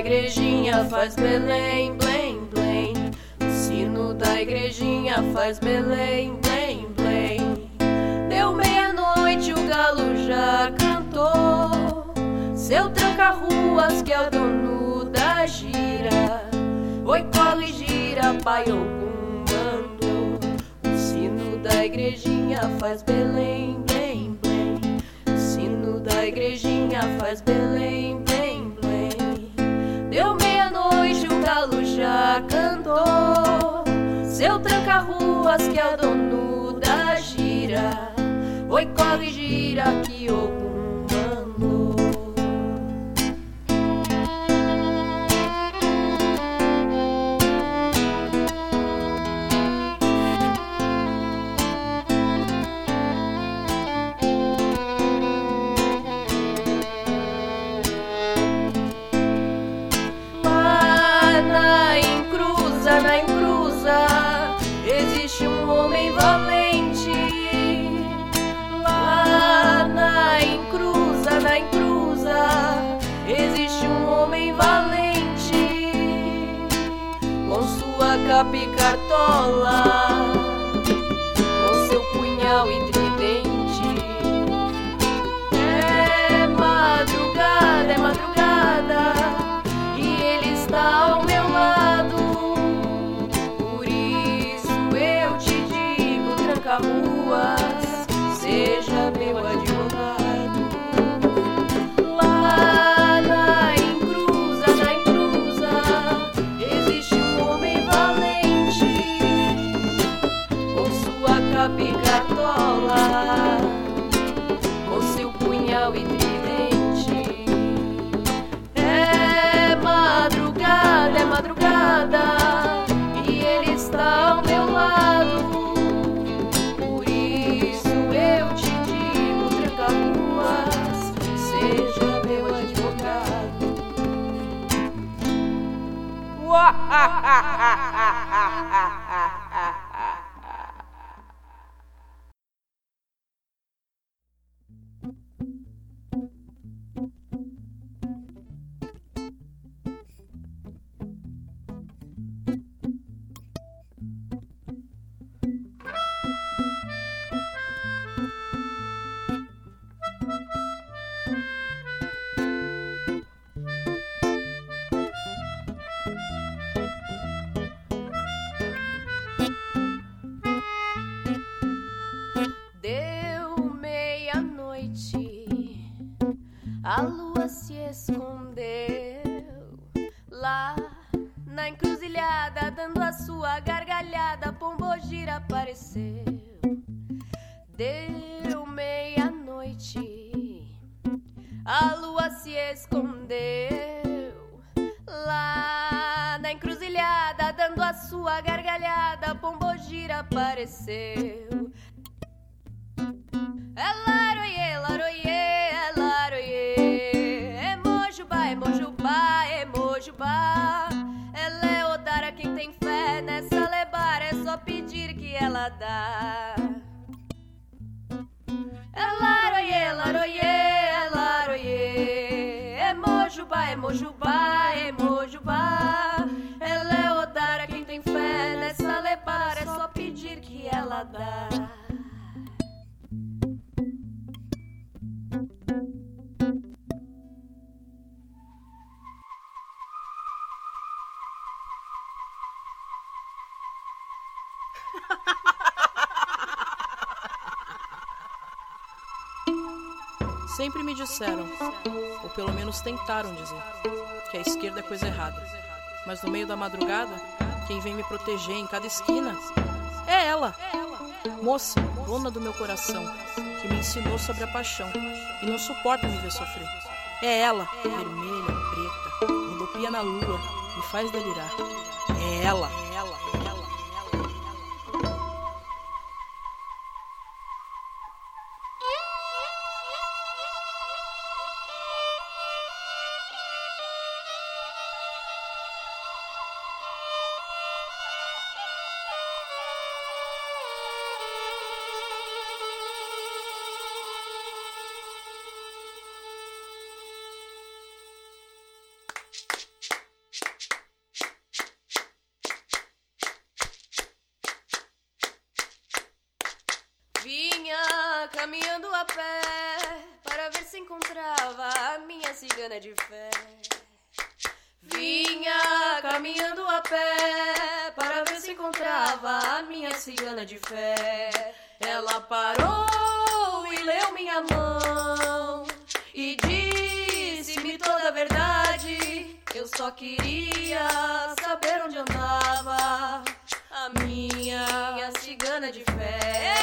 igrejinha faz Belém, blém, blém. O sino da igrejinha faz Belém, blém, blém. Deu meia-noite, o galo já cantou. Seu tranca-ruas que é o dono da gira. Oi, cole gira, pai algum mandou. O sino da igrejinha faz Belém, blém, blém. O sino da igrejinha faz Belém, blém. Oi, corre, gira, sua cartola com seu punhal e tridente. É madrugada, é madrugada, a lua se escondeu lá na encruzilhada, dando a sua gargalhada. Pombogira apareceu. Deu meia-noite, a lua se escondeu lá na encruzilhada, dando a sua gargalhada. Pombogira apareceu. Mojubá, é mojubá, é. Ela é odara quem tem fé nessa lebara. É só pedir que ela dá. Laroie, laroie, é laroie. É Sempre me disseram, ou pelo menos tentaram dizer, que a esquerda é coisa errada. Mas no meio da madrugada, quem vem me proteger em cada esquina é ela, moça, dona do meu coração, que me ensinou sobre a paixão e não suporta me ver sofrer. É ela, vermelha, preta, rodopia na lua, me faz delirar. É ela, Vinha caminhando a pé para ver se encontrava a minha cigana de fé. Vinha caminhando a pé para ver se encontrava a minha cigana de fé. Ela parou e leu minha mão e disse-me toda a verdade. Eu só queria saber onde andava a minha, cigana de fé.